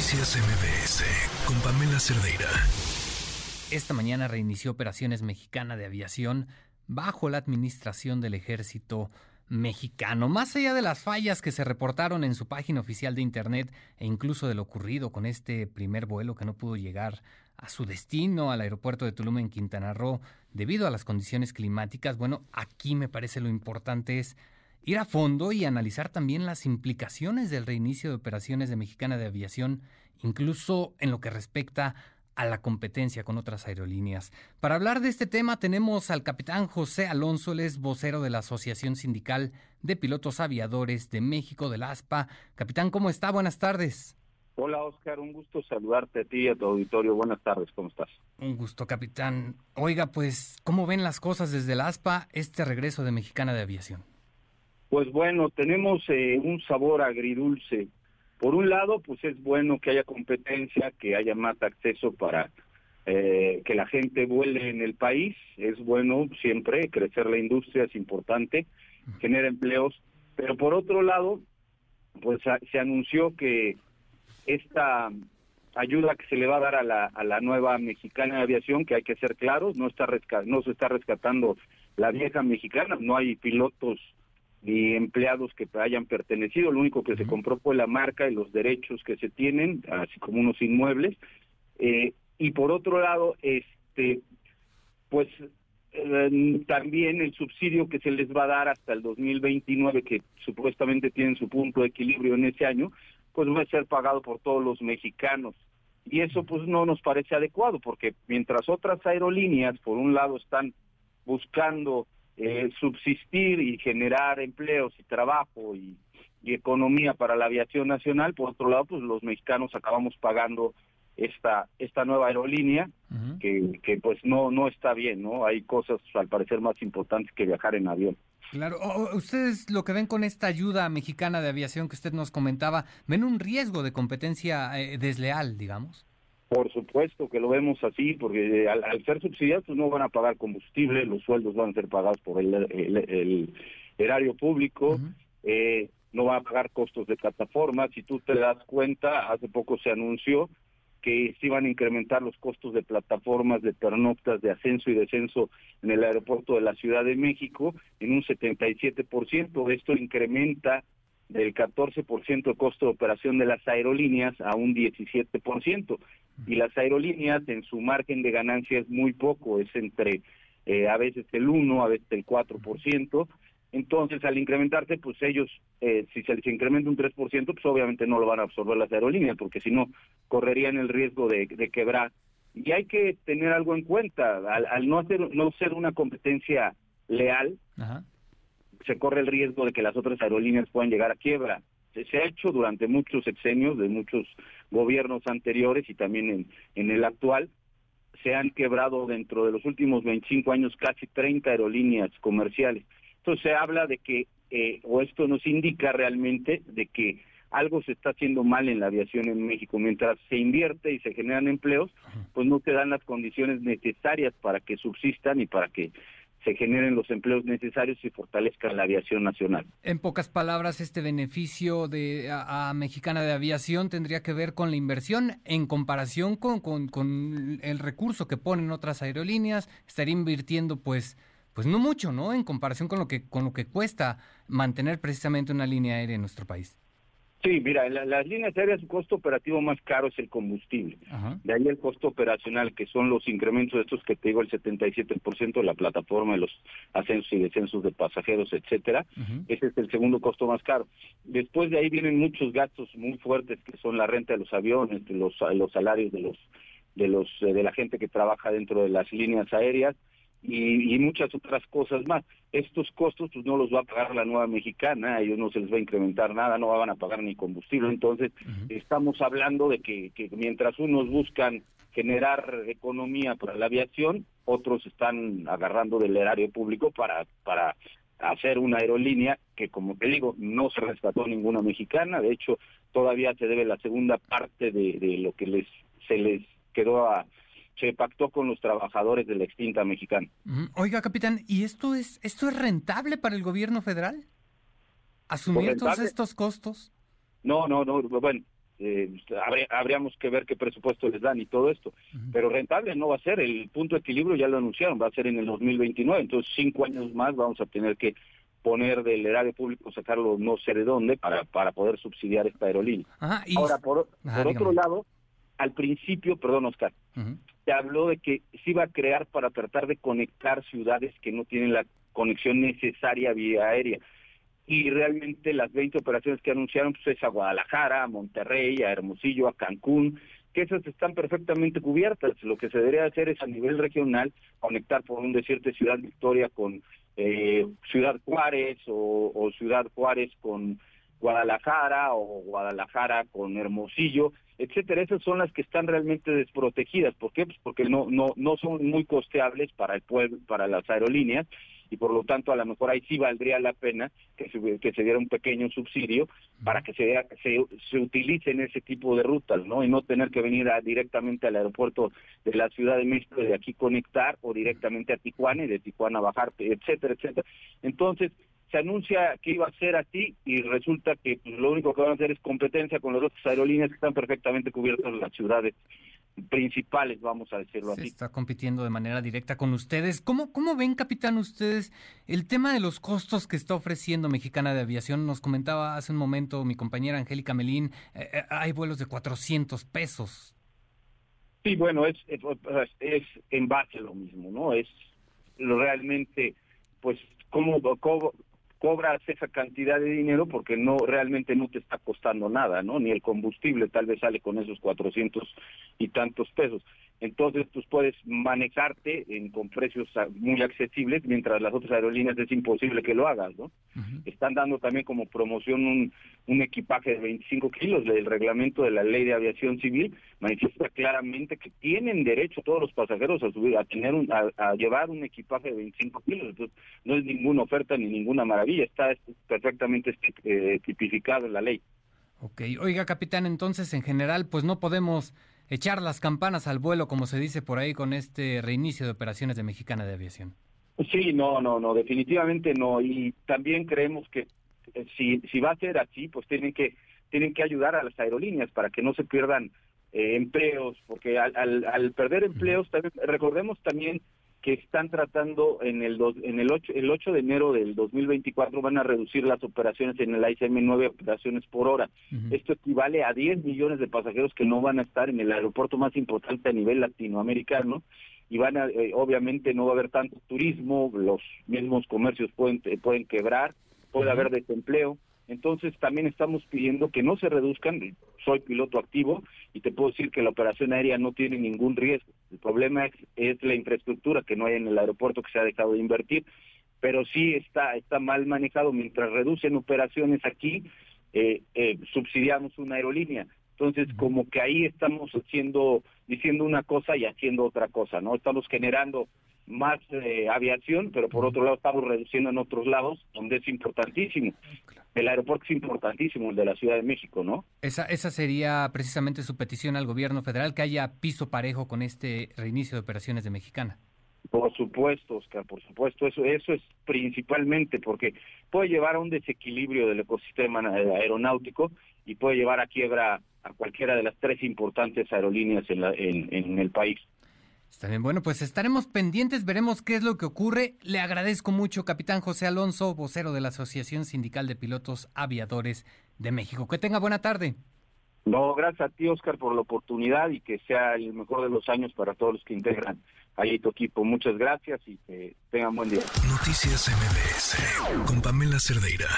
Noticias MBS con Pamela Cerdeira. Esta mañana reinició operaciones mexicana de aviación bajo la administración del ejército mexicano. Más allá de las fallas que se reportaron en su página oficial de Internet e incluso de lo ocurrido con este primer vuelo que no pudo llegar a su destino, al aeropuerto de Tulum en Quintana Roo, debido a las condiciones climáticas, bueno, aquí me parece lo importante es ir a fondo y analizar también las implicaciones del reinicio de operaciones de Mexicana de Aviación, incluso en lo que respecta a la competencia con otras aerolíneas. Para hablar de este tema tenemos al capitán José Alonso, es vocero de la Asociación Sindical de Pilotos Aviadores de México, del ASPA. Capitán, ¿cómo está? Buenas tardes. Hola Oscar, un gusto saludarte a ti y a tu auditorio. Buenas tardes, ¿cómo estás? Un gusto, capitán. Oiga, pues, ¿cómo ven las cosas desde el ASPA este regreso de Mexicana de Aviación? Pues bueno, tenemos eh, un sabor agridulce. Por un lado, pues es bueno que haya competencia, que haya más acceso para eh, que la gente vuele en el país. Es bueno siempre, crecer la industria es importante, genera empleos. Pero por otro lado, pues se anunció que esta ayuda que se le va a dar a la, a la nueva mexicana de aviación, que hay que ser claros, no, está no se está rescatando la vieja mexicana, no hay pilotos ni empleados que hayan pertenecido, lo único que se compró fue la marca y los derechos que se tienen, así como unos inmuebles. Eh, y por otro lado, este, pues eh, también el subsidio que se les va a dar hasta el 2029, que supuestamente tienen su punto de equilibrio en ese año, pues va a ser pagado por todos los mexicanos. Y eso pues no nos parece adecuado, porque mientras otras aerolíneas, por un lado, están buscando eh, subsistir y generar empleos y trabajo y, economía para la aviación nacional, por otro lado, pues los mexicanos acabamos pagando esta esta nueva aerolínea que, que pues no no está bien, ¿no? Hay cosas al parecer más importantes que viajar en avión. Claro, ustedes lo que ven con esta ayuda mexicana de aviación que usted nos comentaba, ven un riesgo de competencia eh, desleal, digamos. Por supuesto que lo vemos así, porque al, ser subsidiados pues no van a pagar combustible, los sueldos van a ser pagados por el, erario público, eh, no van a pagar costos de plataforma. Si tú te das cuenta, hace poco se anunció que se iban a incrementar los costos de plataformas, de pernoctas, de ascenso y descenso en el aeropuerto de la Ciudad de México en un 77%. Esto incrementa del 14% de costo de operación de las aerolíneas a un 17%. Y las aerolíneas en su margen de ganancia es muy poco, es entre eh, a veces el 1, a veces el 4%. Entonces, al incrementarse, pues ellos, eh, si se les incrementa un 3%, pues obviamente no lo van a absorber las aerolíneas, porque si no, correrían el riesgo de, quebrar. Y hay que tener algo en cuenta, al, no, hacer, no ser una competencia leal, se corre el riesgo de que las otras aerolíneas puedan llegar a quiebra. Se, ha hecho durante muchos sexenios de muchos gobiernos anteriores y también en, en el actual. Se han quebrado dentro de los últimos 25 años casi 30 aerolíneas comerciales. Entonces se habla de que, eh, o esto nos indica realmente de que algo se está haciendo mal en la aviación en México. Mientras se invierte y se generan empleos, pues no te dan las condiciones necesarias para que subsistan y para que se generen los empleos necesarios y fortalezcan la aviación nacional. En pocas palabras, este beneficio de a, Mexicana de Aviación tendría que ver con la inversión en comparación con, con, el recurso que ponen otras aerolíneas, estaría invirtiendo pues pues no mucho, ¿no? En comparación con lo que con lo que cuesta mantener precisamente una línea aérea en nuestro país. Sí, mira, las líneas aéreas su costo operativo más caro es el combustible. De ahí el costo operacional, que son los incrementos de estos que te digo, el 77% de la plataforma, de los ascensos y descensos de pasajeros, etcétera. Ese es el segundo costo más caro. Después de ahí vienen muchos gastos muy fuertes, que son la renta de los aviones, los, los salarios de los de los eh, de la gente que trabaja dentro de las líneas aéreas, y, muchas otras cosas más. Estos costos pues no los va a pagar la nueva mexicana, a ellos no se les va a incrementar nada, no van a pagar ni combustible. Entonces, estamos hablando de que, que mientras unos buscan generar economía para la aviación, otros están agarrando del erario público para, para hacer una aerolínea que, como te digo, no se rescató ninguna mexicana. De hecho, todavía se debe la segunda parte de, de lo que les se les quedó a se pactó con los trabajadores de la extinta mexicana. Oiga, capitán, ¿y esto es esto es rentable para el gobierno federal? ¿Asumir todos estos costos? No, no, no. Bueno, eh, habríamos que ver qué presupuesto les dan y todo esto, pero rentable no va a ser, el punto de equilibrio ya lo anunciaron, va a ser en el 2029, entonces cinco años más vamos a tener que poner del erario público, sacarlo no sé de dónde para, para poder subsidiar esta aerolínea. Ahora, por, por otro lado, al principio, perdón Oscar, se habló de que se iba a crear para tratar de conectar ciudades que no tienen la conexión necesaria vía aérea. Y realmente las 20 operaciones que anunciaron pues, es a Guadalajara, a Monterrey, a Hermosillo, a Cancún, que esas están perfectamente cubiertas. Lo que se debería hacer es a nivel regional conectar, por un decirte, Ciudad Victoria con eh, Ciudad Juárez o Ciudad Juárez con Guadalajara o Guadalajara con Hermosillo, etcétera. Esas son las que están realmente desprotegidas. ¿Por qué? Pues porque no no no son muy costeables para el pueblo, para las aerolíneas y por lo tanto a lo mejor ahí sí valdría la pena que se, que se diera un pequeño subsidio para que se, se, se utilicen ese tipo de rutas, ¿no? Y no tener que venir directamente al aeropuerto de la Ciudad de México de aquí conectar o directamente a Tijuana y de Tijuana bajar, etcétera, etcétera. Entonces, se anuncia que iba a ser así y resulta que pues, lo único que van a hacer es competencia con las otras aerolíneas que están perfectamente cubiertas en las ciudades principales, vamos a decirlo se así. Está compitiendo de manera directa con ustedes. ¿Cómo, ¿Cómo ven, capitán, ustedes el tema de los costos que está ofreciendo Mexicana de Aviación? Nos comentaba hace un momento mi compañera Angélica Melín, eh, eh, hay vuelos de 400 pesos. Sí, bueno, es, es, es en base a lo mismo, ¿no? Es realmente, pues, cómo, cómo, cobras esa cantidad de dinero porque no realmente no te está costando nada, ¿no? Ni el combustible tal vez sale con esos cuatrocientos y tantos pesos. Entonces, pues puedes manejarte en, con precios muy accesibles, mientras las otras aerolíneas es imposible que lo hagas, ¿no? Están dando también como promoción un, un equipaje de 25 kilos. El reglamento de la Ley de Aviación Civil manifiesta claramente que tienen derecho todos los pasajeros a subir, a tener un, a, llevar un equipaje de 25 kilos. Entonces, no es ninguna oferta ni ninguna maravilla, está perfectamente eh, tipificado en la ley. Ok, oiga capitán, entonces en general pues no podemos echar las campanas al vuelo, como se dice por ahí, con este reinicio de operaciones de Mexicana de Aviación. Sí, no, no, no, definitivamente no. Y también creemos que eh, si, si va a ser así, pues tienen que, tienen que ayudar a las aerolíneas para que no se pierdan eh, empleos, porque al, al, al perder empleos, también, recordemos también que están tratando en el en el 8 el 8 de enero del 2024 van a reducir las operaciones en el ICM 9 operaciones por hora. Esto equivale a 10 millones de pasajeros que no van a estar en el aeropuerto más importante a nivel latinoamericano y van a eh, obviamente no va a haber tanto turismo, los mismos comercios pueden eh, pueden quebrar, puede haber desempleo. Entonces también estamos pidiendo que no se reduzcan, soy piloto activo y te puedo decir que la operación aérea no tiene ningún riesgo. El problema es, la infraestructura que no hay en el aeropuerto que se ha dejado de invertir, pero sí está, está mal manejado. Mientras reducen operaciones aquí, eh, eh, subsidiamos una aerolínea. Entonces, como que ahí estamos haciendo, diciendo una cosa y haciendo otra cosa, ¿no? Estamos generando más eh, aviación, pero por otro lado estamos reduciendo en otros lados, donde es importantísimo. El aeropuerto es importantísimo, el de la Ciudad de México, ¿no? Esa, esa sería precisamente su petición al gobierno federal, que haya piso parejo con este reinicio de operaciones de Mexicana. Por supuesto, Oscar, por supuesto, eso, eso es principalmente porque puede llevar a un desequilibrio del ecosistema aeronáutico y puede llevar a quiebra a cualquiera de las tres importantes aerolíneas en, la, en, en el país. Está bien, bueno, pues estaremos pendientes, veremos qué es lo que ocurre. Le agradezco mucho, capitán José Alonso, vocero de la Asociación Sindical de Pilotos Aviadores de México. Que tenga buena tarde. No, gracias a ti, Oscar, por la oportunidad y que sea el mejor de los años para todos los que integran ahí tu equipo. Muchas gracias y que tengan buen día. Noticias MBS con Pamela Cerdeira.